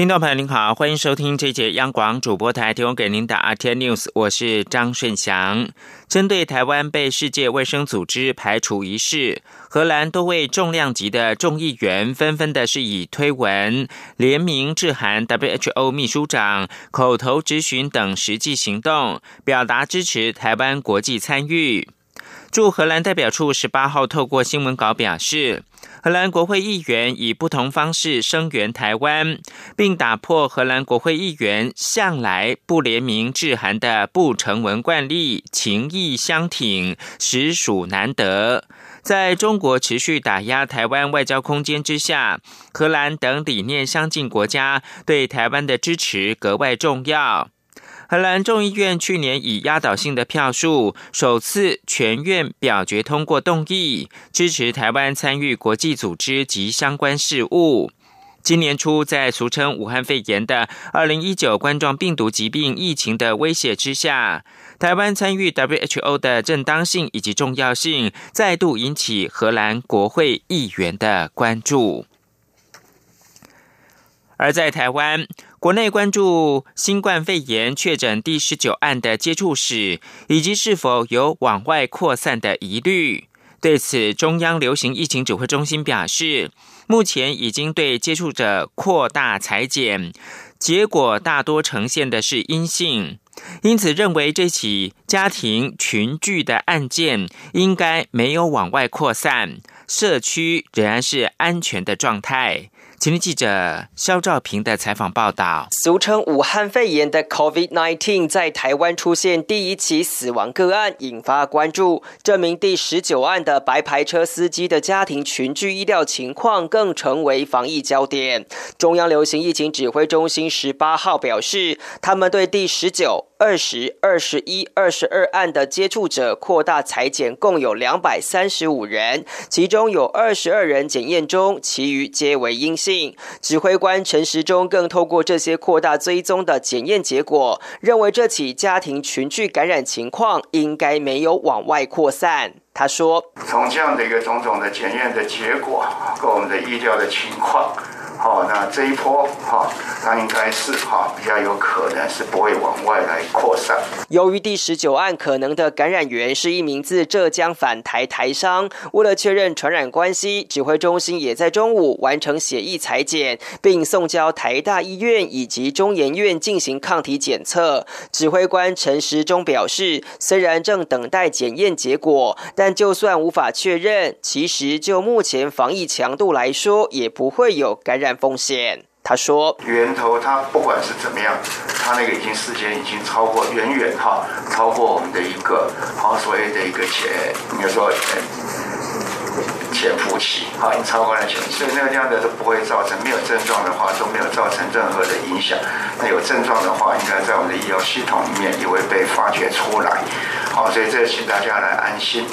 听众朋友您好，欢迎收听这节央广主播台提供给您的 RT News，我是张顺祥。针对台湾被世界卫生组织排除一事，荷兰多位重量级的众议员纷纷的是以推文联名致函 WHO 秘书长、口头质询等实际行动，表达支持台湾国际参与。驻荷兰代表处十八号透过新闻稿表示。荷兰国会议员以不同方式声援台湾，并打破荷兰国会议员向来不联名致函的不成文惯例，情谊相挺，实属难得。在中国持续打压台湾外交空间之下，荷兰等理念相近国家对台湾的支持格外重要。荷兰众议院去年以压倒性的票数，首次全院表决通过动议，支持台湾参与国际组织及相关事务。今年初，在俗称武汉肺炎的二零一九冠状病毒疾病疫情的威胁之下，台湾参与 WHO 的正当性以及重要性，再度引起荷兰国会议员的关注。而在台湾。国内关注新冠肺炎确诊第十九案的接触史，以及是否有往外扩散的疑虑。对此，中央流行疫情指挥中心表示，目前已经对接触者扩大裁剪，结果大多呈现的是阴性，因此认为这起家庭群聚的案件应该没有往外扩散，社区仍然是安全的状态。请听记者肖兆平的采访报道。俗称武汉肺炎的 COVID-19 在台湾出现第一起死亡个案，引发关注。这名第十九案的白牌车司机的家庭群聚医疗情况更成为防疫焦点。中央流行疫情指挥中心十八号表示，他们对第十九。二十二、十一、二十二案的接触者扩大裁剪，共有两百三十五人，其中有二十二人检验中，其余皆为阴性。指挥官陈时中更透过这些扩大追踪的检验结果，认为这起家庭群聚感染情况应该没有往外扩散。他说：“从这样的一个种种的检验的结果，跟我们的意料的情况。”好，那这一波哈，它应该是哈比较有可能是不会往外来扩散。由于第十九案可能的感染源是一名自浙江返台台商，为了确认传染关系，指挥中心也在中午完成血液裁剪，并送交台大医院以及中研院进行抗体检测。指挥官陈时中表示，虽然正等待检验结果，但就算无法确认，其实就目前防疫强度来说，也不会有感染。风险，他说，源头它不管是怎么样，它那个已经时间已经超过远远哈，超过我们的一个好所谓的一个潜，应该说潜伏期哈，已经超过了潜，所以那个样的都不会造成没有症状的话都没有造成任何的影响，那有症状的话，应该在我们的医疗系统里面也会被发掘出来，好，所以这请大家来安心，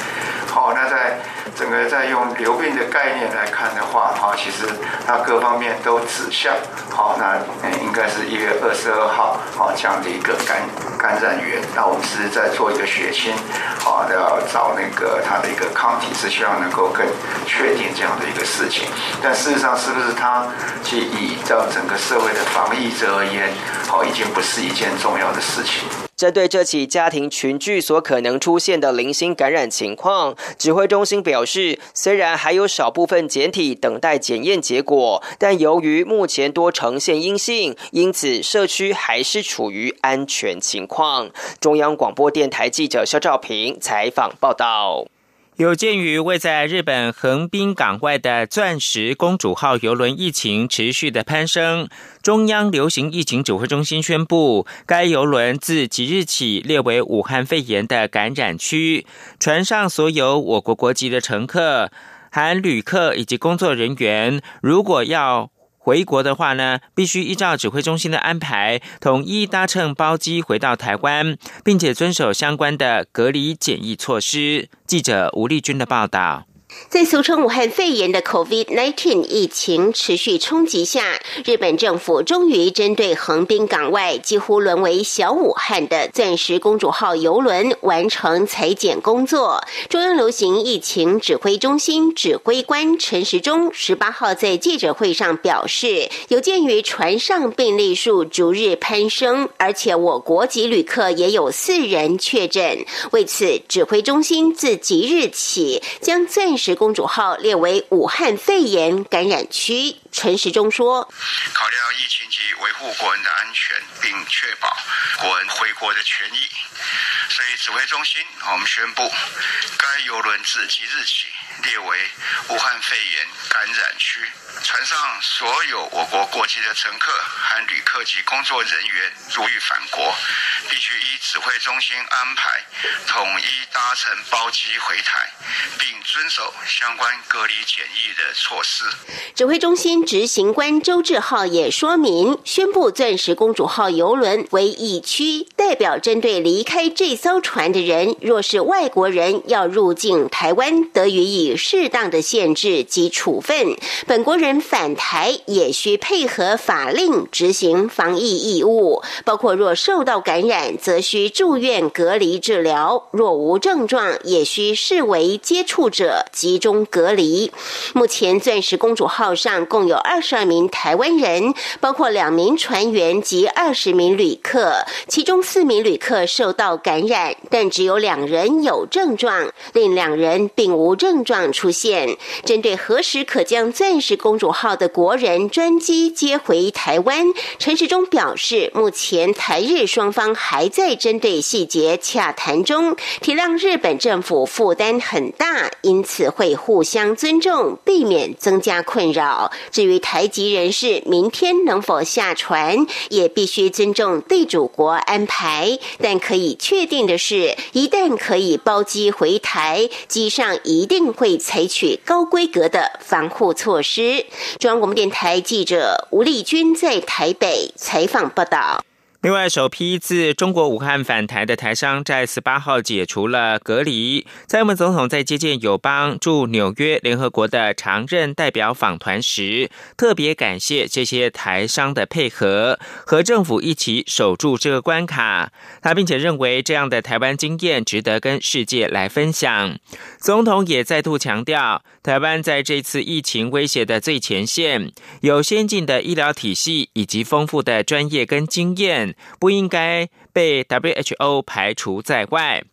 好，那在。整个在用流病的概念来看的话，哈，其实它各方面都指向，好，那应该是一月二十二号，好这样的一个感感染源。那我们是在做一个血清，好，要找那个它的一个抗体，是希望能够更确定这样的一个事情。但事实上，是不是它去以到整个社会的防疫者而言，好，已经不是一件重要的事情。针对这起家庭群聚所可能出现的零星感染情况，指挥中心表示，虽然还有少部分检体等待检验结果，但由于目前多呈现阴性，因此社区还是处于安全情况。中央广播电台记者肖照平采访报道。有鉴于位在日本横滨港外的钻石公主号邮轮疫情持续的攀升，中央流行疫情指挥中心宣布，该邮轮自即日起列为武汉肺炎的感染区，船上所有我国国籍的乘客，含旅客以及工作人员，如果要。回国的话呢，必须依照指挥中心的安排，统一搭乘包机回到台湾，并且遵守相关的隔离检疫措施。记者吴丽君的报道。在俗称武汉肺炎的 COVID-19 疫情持续冲击下，日本政府终于针对横滨港外几乎沦为小武汉的“钻石公主号”游轮完成裁剪工作。中央流行疫情指挥中心指挥官陈时中十八号在记者会上表示，有鉴于船上病例数逐日攀升，而且我国籍旅客也有四人确诊，为此指挥中心自即日起将“钻石”公主号列为武汉肺炎感染区，陈时中说：“考量疫情及维护国人的安全，并确保国人回国的权益，所以指挥中心我们宣布，该游轮自即日起列为武汉肺炎感染区。船上所有我国国籍的乘客和旅客及工作人员，如欲返国，必须依指挥中心安排，统一搭乘包机回台，并遵守相关隔离检疫的措施。指挥中心执行官周志浩也说明，宣布“钻石公主号”游轮为疫区，代表针对离开开这艘船的人，若是外国人要入境台湾，得予以适当的限制及处分；本国人返台也需配合法令执行防疫义务，包括若受到感染，则需住院隔离治疗；若无症状，也需视为接触者集中隔离。目前，钻石公主号上共有二十二名台湾人，包括两名船员及二十名旅客，其中四名旅客受到感染，但只有两人有症状，另两人并无症状出现。针对何时可将钻石公主号的国人专机接回台湾，陈时中表示，目前台日双方还在针对细节洽谈中，体谅日本政府负担很大，因此会互相尊重，避免增加困扰。至于台籍人士明天能否下船，也必须尊重地主国安排。但可以确定的是，一旦可以包机回台，机上一定会采取高规格的防护措施。中央广播电台记者吴丽君在台北采访报道。另外，首批自中国武汉返台的台商在十八号解除了隔离。蔡英文总统在接见友邦驻纽约联合国的常任代表访团时，特别感谢这些台商的配合，和政府一起守住这个关卡。他并且认为这样的台湾经验值得跟世界来分享。总统也再度强调，台湾在这次疫情威胁的最前线，有先进的医疗体系以及丰富的专业跟经验。不应该被 WHO 排除在外。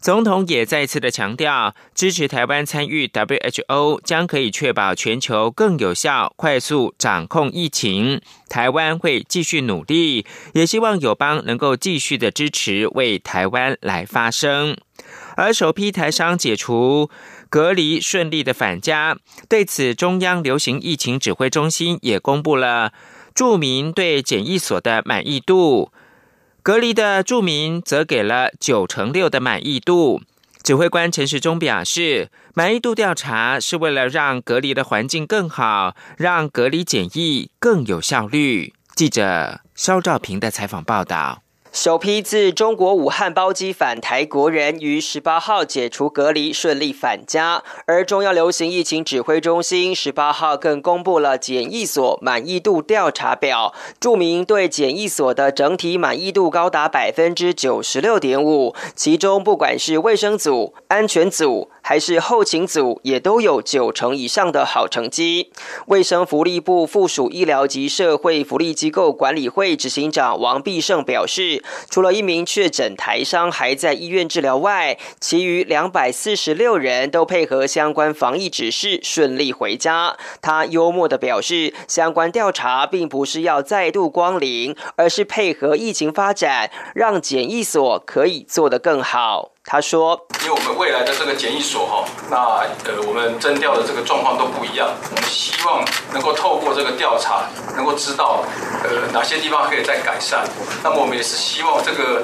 总统也再次的强调，支持台湾参与 WHO，将可以确保全球更有效、快速掌控疫情。台湾会继续努力，也希望友邦能够继续的支持，为台湾来发声。而首批台商解除隔离，顺利的返家，对此中央流行疫情指挥中心也公布了。住民对检疫所的满意度，隔离的住民则给了九成六的满意度。指挥官陈时中表示，满意度调查是为了让隔离的环境更好，让隔离检疫更有效率。记者肖兆平的采访报道。首批自中国武汉包机返台国人于十八号解除隔离，顺利返家。而中央流行疫情指挥中心十八号更公布了检疫所满意度调查表，注明对检疫所的整体满意度高达百分之九十六点五，其中不管是卫生组、安全组。还是后勤组也都有九成以上的好成绩。卫生福利部附属医疗及社会福利机构管理会执行长王必胜表示，除了一名确诊台商还在医院治疗外，其余两百四十六人都配合相关防疫指示顺利回家。他幽默的表示，相关调查并不是要再度光临，而是配合疫情发展，让检疫所可以做得更好。他说：“因为我们未来的这个检疫所哈，那呃，我们征调的这个状况都不一样。我们希望能够透过这个调查，能够知道呃哪些地方可以再改善。那么我们也是希望这个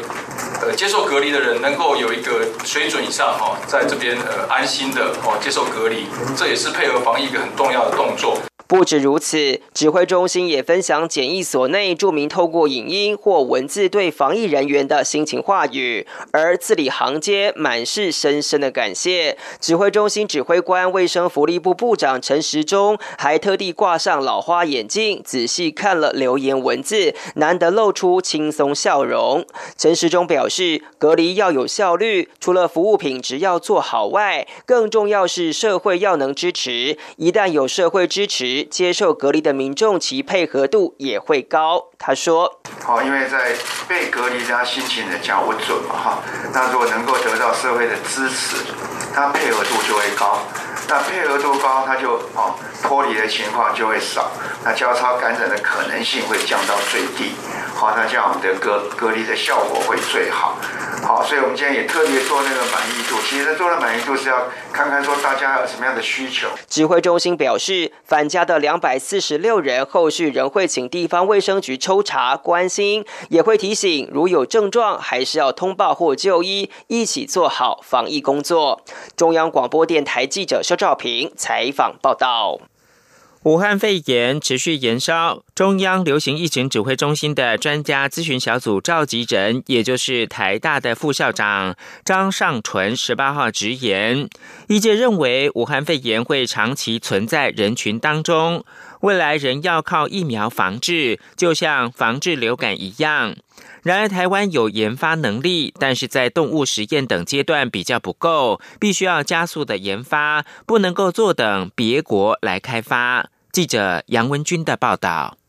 呃接受隔离的人能够有一个水准以上哈，在这边呃安心的哦接受隔离，这也是配合防疫一个很重要的动作。”不止如此，指挥中心也分享检疫所内著名透过影音或文字对防疫人员的心情话语，而字里行间满是深深的感谢。指挥中心指挥官、卫生福利部部长陈时中还特地挂上老花眼镜，仔细看了留言文字，难得露出轻松笑容。陈时中表示，隔离要有效率，除了服务品质要做好外，更重要是社会要能支持。一旦有社会支持，接受隔离的民众其配合度也会高。他说：“好，因为在被隔离，他心情的较不准嘛，哈。那如果能够得到社会的支持，他配合度就会高。那配合度高，他就哦脱离的情况就会少，那交叉感染的可能性会降到最低。好，那这样我们的隔隔离的效果会最好。”好，所以我们今天也特别做那个满意度。其实做了满意度是要看看说大家有什么样的需求。指挥中心表示，返家的两百四十六人，后续仍会请地方卫生局抽查关心，也会提醒如有症状还是要通报或就医，一起做好防疫工作。中央广播电台记者肖兆平采访报道。武汉肺炎持续延烧，中央流行疫情指挥中心的专家咨询小组召集人，也就是台大的副校长张尚淳，十八号直言，业界认为武汉肺炎会长期存在人群当中，未来人要靠疫苗防治，就像防治流感一样。然而，台湾有研发能力，但是在动物实验等阶段比较不够，必须要加速的研发，不能够坐等别国来开发。记者杨文军的报道。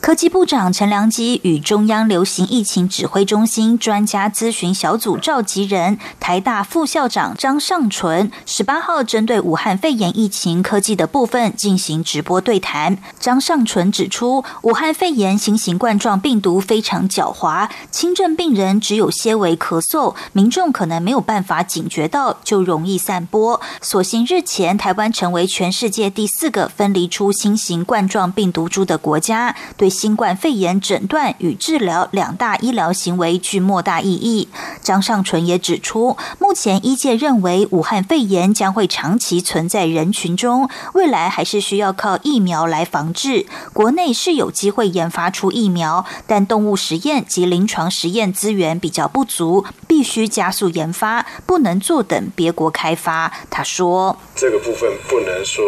科技部长陈良基与中央流行疫情指挥中心专家咨询小组召集人台大副校长张尚纯十八号针对武汉肺炎疫情科技的部分进行直播对谈。张尚纯指出，武汉肺炎新型冠状病毒非常狡猾，轻症病人只有些微咳嗽，民众可能没有办法警觉到，就容易散播。所幸日前台湾成为全世界第四个分离出新型冠状病毒株的国家，对。新冠肺炎诊断与治疗两大医疗行为具莫大意义。张尚纯也指出，目前医界认为武汉肺炎将会长期存在人群中，未来还是需要靠疫苗来防治。国内是有机会研发出疫苗，但动物实验及临床实验资源比较不足，必须加速研发，不能坐等别国开发。他说：“这个部分不能说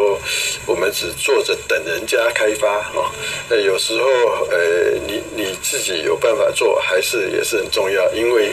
我们只坐着等人家开发啊，那有时候。”呃，你你自己有办法做，还是也是很重要，因为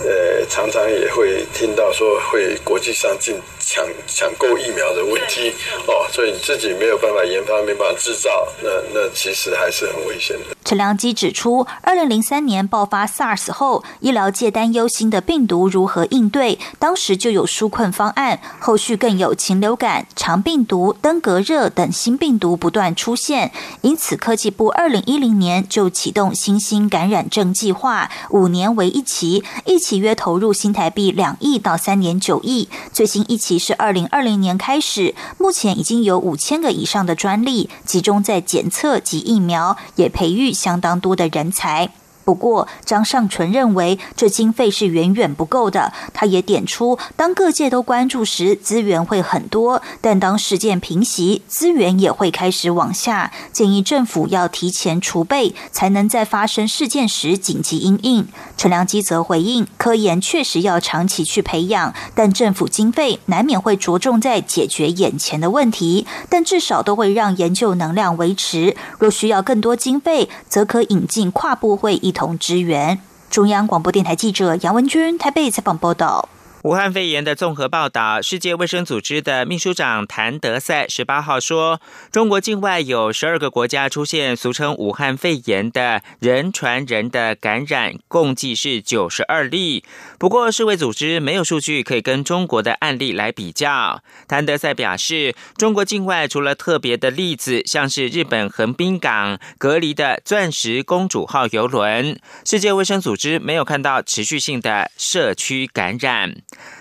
呃，常常也会听到说会国际上进抢抢购疫苗的问题哦，所以你自己没有办法研发，没办法制造，那那其实还是很危险的。陈良基指出，二零零三年爆发 SARS 后，医疗界担忧新的病毒如何应对，当时就有纾困方案。后续更有禽流感、肠病毒、登革热等新病毒不断出现，因此科技部二零一零年就启动新兴感染症计划，五年为一期，一期约投入新台币两亿到三点九亿。最新一期是二零二零年开始，目前已经有五千个以上的专利，集中在检测及疫苗，也培育。相当多的人才。不过，张尚纯认为这经费是远远不够的。他也点出，当各界都关注时，资源会很多；但当事件平息，资源也会开始往下。建议政府要提前储备，才能在发生事件时紧急应应。陈良基则回应，科研确实要长期去培养，但政府经费难免会着重在解决眼前的问题，但至少都会让研究能量维持。若需要更多经费，则可引进跨部会同支援。中央广播电台记者杨文君台北采访报道。武汉肺炎的综合报道，世界卫生组织的秘书长谭德赛十八号说，中国境外有十二个国家出现俗称武汉肺炎的人传人的感染，共计是九十二例。不过，世卫组织没有数据可以跟中国的案例来比较。谭德赛表示，中国境外除了特别的例子，像是日本横滨港隔离的钻石公主号邮轮，世界卫生组织没有看到持续性的社区感染。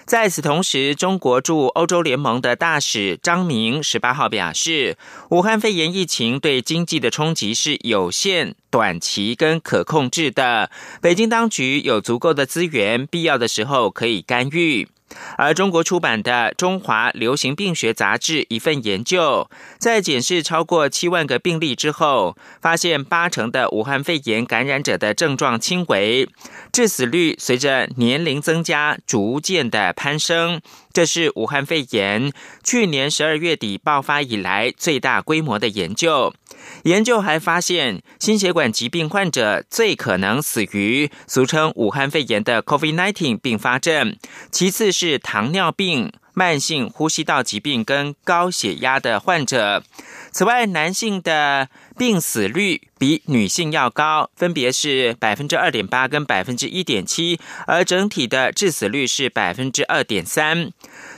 在此同时，中国驻欧洲联盟的大使张明十八号表示，武汉肺炎疫情对经济的冲击是有限、短期跟可控制的。北京当局有足够的资源，必要的时候可以干预。而中国出版的《中华流行病学杂志》一份研究，在检视超过七万个病例之后，发现八成的武汉肺炎感染者的症状轻微，致死率随着年龄增加逐渐的攀升。这是武汉肺炎去年十二月底爆发以来最大规模的研究。研究还发现，心血管疾病患者最可能死于俗称武汉肺炎的 COVID-19 并发症，其次是糖尿病、慢性呼吸道疾病跟高血压的患者。此外，男性的病死率比女性要高，分别是百分之二点八跟百分之一点七，而整体的致死率是百分之二点三。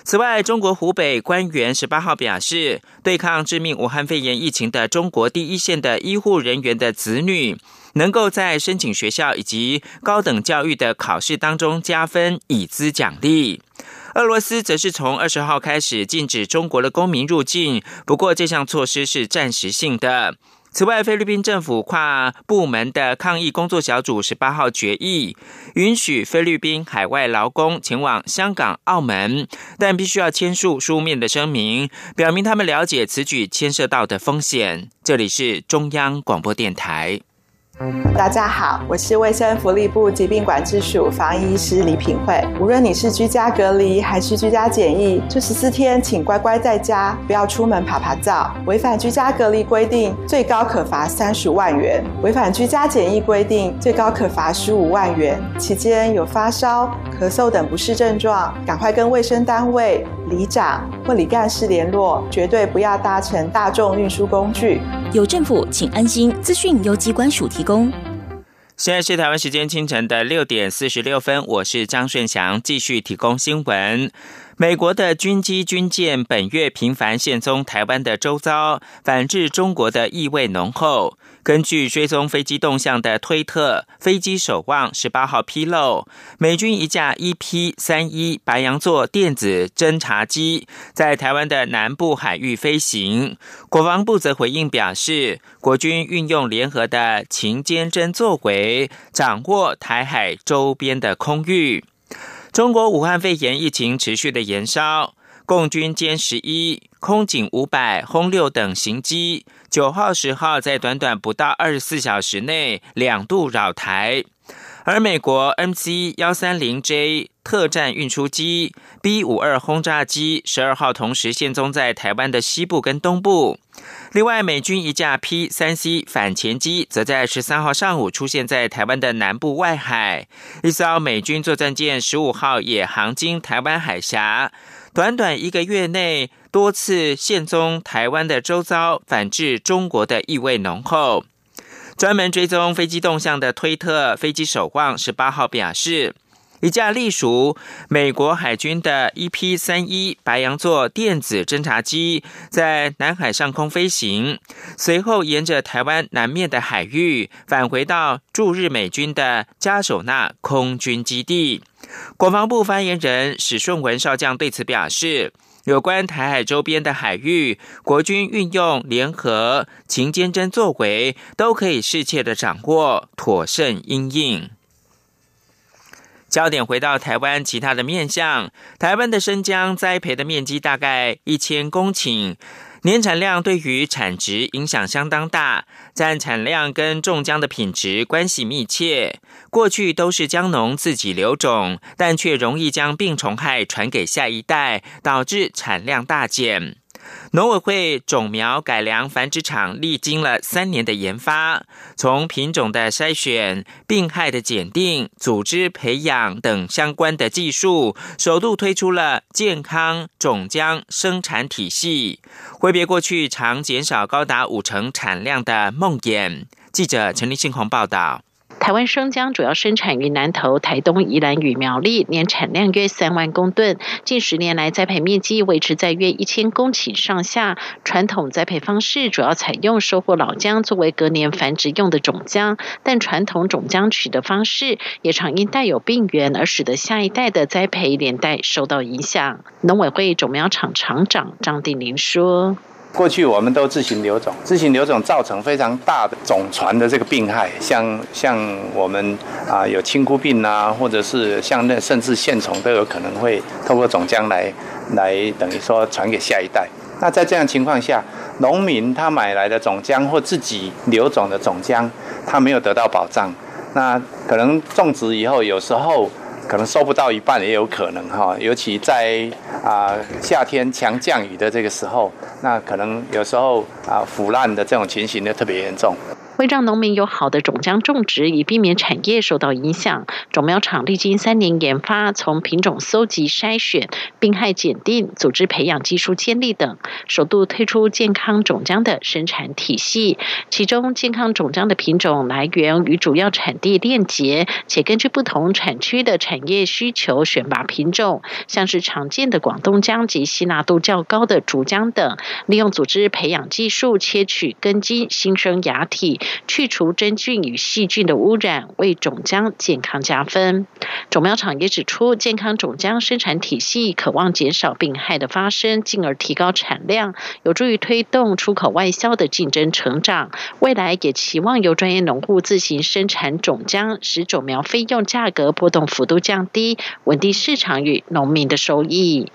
此外，中国湖北官员十八号表示，对抗致命武汉肺炎疫情的中国第一线的医护人员的子女，能够在申请学校以及高等教育的考试当中加分，以资奖励。俄罗斯则是从二十号开始禁止中国的公民入境，不过这项措施是暂时性的。此外，菲律宾政府跨部门的抗疫工作小组十八号决议，允许菲律宾海外劳工前往香港、澳门，但必须要签署书面的声明，表明他们了解此举牵涉到的风险。这里是中央广播电台。大家好，我是卫生福利部疾病管制署防疫医师李品慧。无论你是居家隔离还是居家检疫，这十四天请乖乖在家，不要出门爬爬照。违反居家隔离规定，最高可罚三十万元；违反居家检疫规定，最高可罚十五万元。期间有发烧、咳嗽等不适症状，赶快跟卫生单位、里长或里干事联络，绝对不要搭乘大众运输工具。有政府，请安心。资讯由机关署提。供。现在是台湾时间清晨的六点四十六分，我是张顺祥，继续提供新闻。美国的军机、军舰本月频繁现踪台湾的周遭，反制中国的意味浓厚。根据追踪飞机动向的推特，飞机守望十八号披露，美军一架 EP 三一白羊座电子侦察机在台湾的南部海域飞行。国防部则回应表示，国军运用联合的情监侦作为，掌握台海周边的空域。中国武汉肺炎疫情持续的延烧，共军歼十一、空警五百、轰六等型机。九号、十号在短短不到二十四小时内两度扰台，而美国 MC 幺三零 J 特战运输机、B 五二轰炸机十二号同时现踪在台湾的西部跟东部。另外，美军一架 P 三 C 反潜机则在十三号上午出现在台湾的南部外海。一艘美军作战舰十五号也航经台湾海峡。短短一个月内，多次现踪台湾的周遭，反制中国的意味浓厚。专门追踪飞机动向的推特飞机守望十八号表示，一架隶属美国海军的 EP 三一白羊座电子侦察机在南海上空飞行，随后沿着台湾南面的海域返回到驻日美军的加首纳空军基地。国防部发言人史顺文少将对此表示，有关台海周边的海域，国军运用联合勤监侦作为，都可以适切的掌握，妥善应应。焦点回到台湾其他的面向，台湾的生姜栽培的面积大概一千公顷。年产量对于产值影响相当大，但产量跟种姜的品质关系密切。过去都是姜农自己留种，但却容易将病虫害传给下一代，导致产量大减。农委会种苗改良繁殖场历经了三年的研发，从品种的筛选、病害的检定、组织培养等相关的技术，首度推出了健康种姜生产体系，挥别过去常减少高达五成产量的梦魇。记者陈立信鸿报道。台湾生姜主要生产于南投、台东、宜兰与苗栗，年产量约三万公吨。近十年来，栽培面积维持在约一千公顷上下。传统栽培方式主要采用收获老姜作为隔年繁殖用的种姜，但传统种姜取得方式也常因带有病源而使得下一代的栽培连带受到影响。农委会种苗厂厂长张定林说。过去我们都自行留种，自行留种造成非常大的种传的这个病害，像像我们啊有青菇病啊，或者是像那甚至线虫都有可能会透过种浆来来等于说传给下一代。那在这样情况下，农民他买来的种浆或自己留种的种浆，他没有得到保障，那可能种植以后有时候。可能收不到一半也有可能哈，尤其在啊夏天强降雨的这个时候，那可能有时候啊腐烂的这种情形就特别严重。为让农民有好的种浆种植，以避免产业受到影响，种苗厂历经三年研发，从品种搜集筛选、病害检定、组织培养技术建立等，首度推出健康种浆的生产体系。其中，健康种浆的品种来源与主要产地链接，且根据不同产区的产业需求选拔品种，像是常见的广东浆及吸纳度较高的竹浆等，利用组织培养技术切取根茎新生芽体。去除真菌与细菌的污染，为种浆健康加分。种苗厂也指出，健康种浆生产体系渴望减少病害的发生，进而提高产量，有助于推动出口外销的竞争成长。未来也期望由专业农户自行生产种浆，使种苗费用价格波动幅度降低，稳定市场与农民的收益。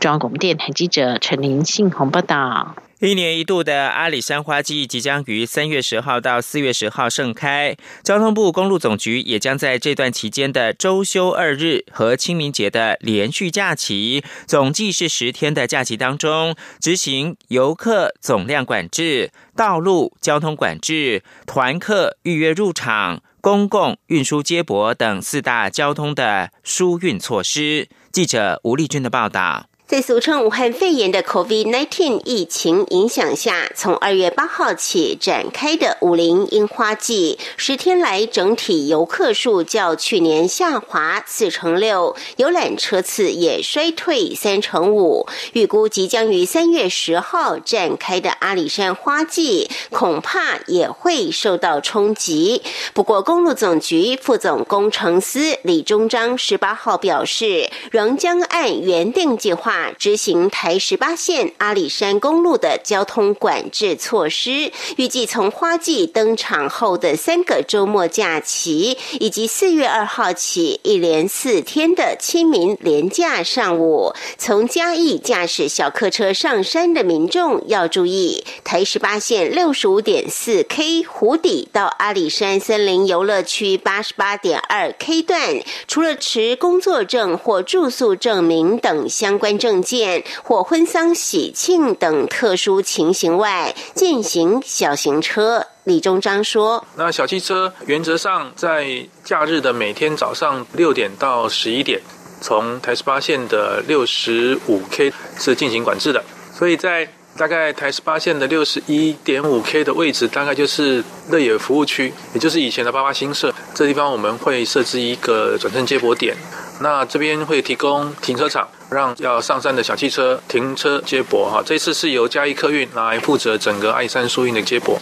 中央广播电台记者陈林信宏报道。一年一度的阿里山花季即将于三月十号到四月十号盛开。交通部公路总局也将在这段期间的周休二日和清明节的连续假期，总计是十天的假期当中，执行游客总量管制、道路交通管制、团客预约入场、公共运输接驳等四大交通的疏运措施。记者吴丽君的报道。在俗称武汉肺炎的 COVID-19 疫情影响下，从二月八号起展开的武林樱花季，十天来整体游客数较去年下滑四成六，游览车次也衰退三成五。预估即将于三月十号展开的阿里山花季，恐怕也会受到冲击。不过，公路总局副总工程师李中章十八号表示，仍将按原定计划。执行台十八线阿里山公路的交通管制措施，预计从花季登场后的三个周末假期，以及四月二号起一连四天的清明连假上午，从嘉义驾驶小客车上山的民众要注意，台十八线六十五点四 K 湖底到阿里山森林游乐区八十八点二 K 段，除了持工作证或住宿证明等相关证。证件或婚丧喜庆等特殊情形外，进行小型车。李中章说：“那小汽车原则上在假日的每天早上六点到十一点，从台十八线的六十五 K 是进行管制的，所以在大概台十八线的六十一点五 K 的位置，大概就是乐野服务区，也就是以前的八八新社这地方，我们会设置一个转乘接驳点。那这边会提供停车场。”让要上山的小汽车停车接驳哈，这次是由嘉义客运来负责整个爱山疏运的接驳。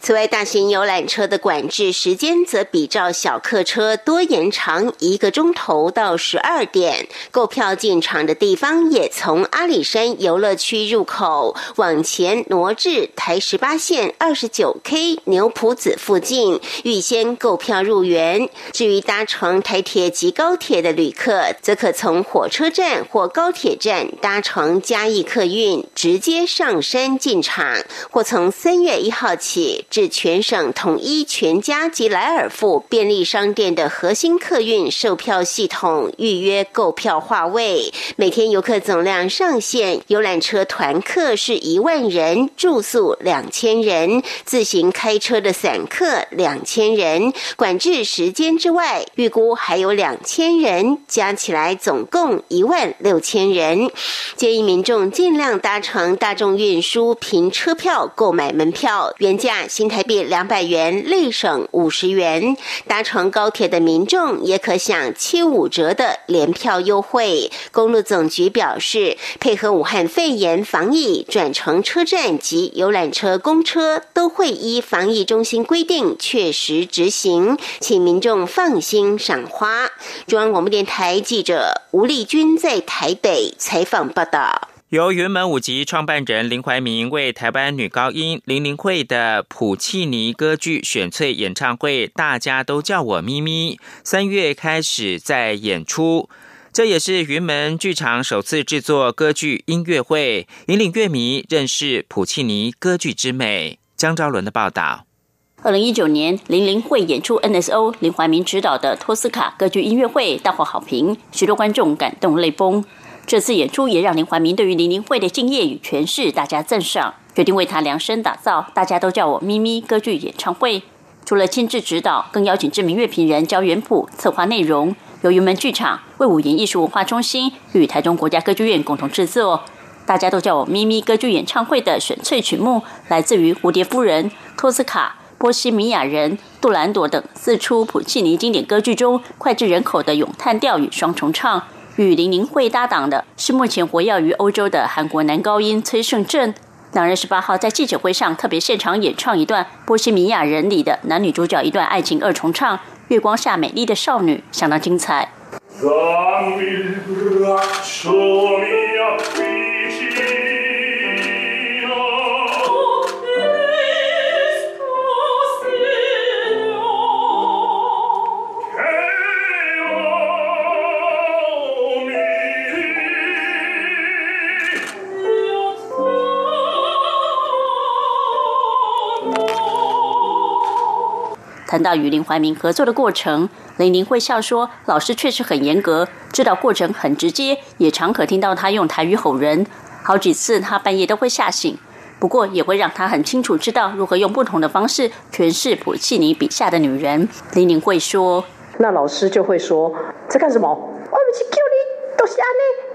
此外，大型游览车的管制时间则比照小客车多延长一个钟头到十二点。购票进场的地方也从阿里山游乐区入口往前挪至台十八线二十九 K 牛埔子附近，预先购票入园。至于搭乘台铁及高铁的旅客，则可从火车站或高铁站搭乘嘉义客运直接上山进场，或从三月一号起至全省统一全家及莱尔富便利商店的核心客运售票系统预约购票划位。每天游客总量上限，游览车团客是一万人，住宿两千人，自行开车的散客两千人。管制时间之外，预估还有两千人，加起来总共一万六。千人建议民众尽量搭乘大众运输，凭车票购买门票，原价新台币两百元，内省五十元。搭乘高铁的民众也可享七五折的联票优惠。公路总局表示，配合武汉肺炎防疫，转乘车站及游览车、公车都会依防疫中心规定确实执行，请民众放心赏花。中央广播电台记者吴丽君在台。台北采访报道。由云门舞集创办人林怀民为台湾女高音林玲慧的普契尼歌剧选粹演唱会，大家都叫我咪咪，三月开始在演出。这也是云门剧场首次制作歌剧音乐会，引领乐迷认识普契尼歌剧之美。江昭伦的报道。二零一九年，林玲慧演出 NSO 林怀民执导的托斯卡歌剧音乐会大获好评，许多观众感动泪崩。这次演出也让林怀民对于林玲慧的敬业与诠释大加赞赏，决定为她量身打造。大家都叫我咪咪歌剧演唱会。除了亲自指导，更邀请知名乐评人教原谱策划内容，由云门剧场、魏武营艺术文化中心与台中国家歌剧院共同制作。大家都叫我咪咪歌剧演唱会的选粹曲目，来自于《蝴蝶夫人》、托斯卡、波西米亚人、杜兰朵等四出普契尼经典歌剧中脍炙人口的咏叹调与双重唱。与林宁慧搭档的是目前活跃于欧洲的韩国男高音崔胜正。两人十八号在记者会上特别现场演唱一段《波西米亚人》里的男女主角一段爱情二重唱，《月光下美丽的少女》相当精彩。谈到与林怀民合作的过程，林玲会笑说：“老师确实很严格，指导过程很直接，也常可听到他用台语吼人。好几次他半夜都会吓醒，不过也会让他很清楚知道如何用不同的方式诠释普契尼笔下的女人。”林玲会说：“那老师就会说在干什么？我们去救你，都是安内。”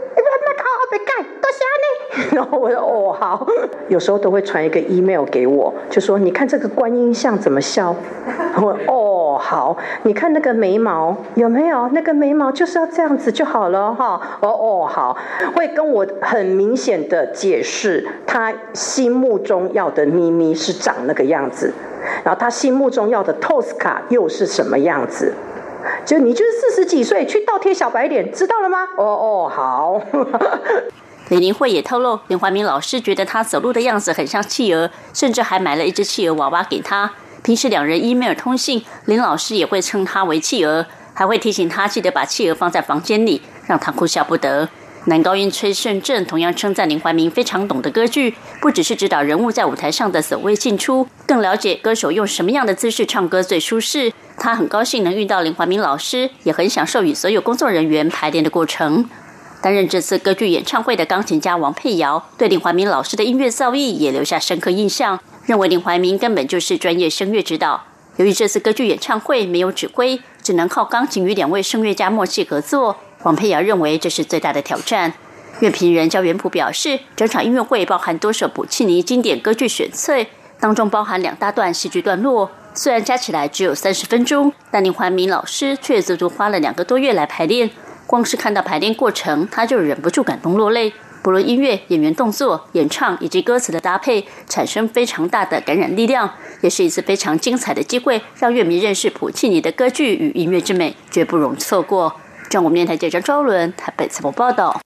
多謝你然后我说哦好，有时候都会传一个 email 给我，就说你看这个观音像怎么笑？我哦好，你看那个眉毛有没有？那个眉毛就是要这样子就好了哈。哦哦好，会跟我很明显的解释他心目中要的咪咪是长那个样子，然后他心目中要的托斯卡又是什么样子？就你就是四十几岁去倒贴小白脸，知道了吗？哦哦好。李林慧也透露，林怀民老师觉得他走路的样子很像企鹅，甚至还买了一只企鹅娃娃给他。平时两人 email 通信，林老师也会称他为企鹅，还会提醒他记得把企鹅放在房间里，让他哭笑不得。男高音崔胜正同样称赞林怀民非常懂得歌剧，不只是指导人物在舞台上的走位进出，更了解歌手用什么样的姿势唱歌最舒适。他很高兴能遇到林怀民老师，也很享受与所有工作人员排练的过程。担任这次歌剧演唱会的钢琴家王佩瑶，对林怀民老师的音乐造诣也留下深刻印象，认为林怀民根本就是专业声乐指导。由于这次歌剧演唱会没有指挥，只能靠钢琴与两位声乐家默契合作，王佩瑶认为这是最大的挑战。乐评人焦元溥表示，整场音乐会包含多首普契尼经典歌剧选粹，当中包含两大段戏剧段落，虽然加起来只有三十分钟，但林怀民老师却足足花了两个多月来排练。光是看到排练过程，他就忍不住感动落泪。不论音乐、演员动作、演唱以及歌词的搭配，产生非常大的感染力量，也是一次非常精彩的机会，让乐迷认识普契尼的歌剧与音乐之美，绝不容错过。中国电台记者周伦台北采访报道。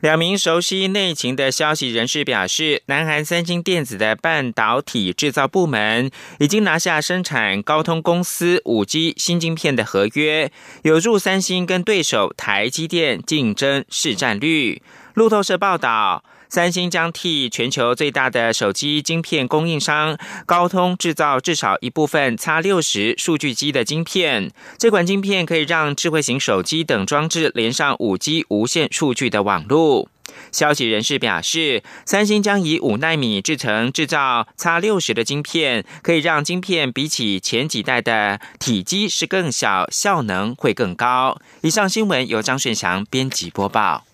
两名熟悉内情的消息人士表示，南韩三星电子的半导体制造部门已经拿下生产高通公司五 G 新晶片的合约，有助三星跟对手台积电竞争市占率。路透社报道。三星将替全球最大的手机晶片供应商高通制造至少一部分 X 六十数据机的晶片。这款晶片可以让智慧型手机等装置连上五 G 无线数据的网络。消息人士表示，三星将以五纳米制成制造 X 六十的晶片，可以让晶片比起前几代的体积是更小，效能会更高。以上新闻由张顺祥编辑播报。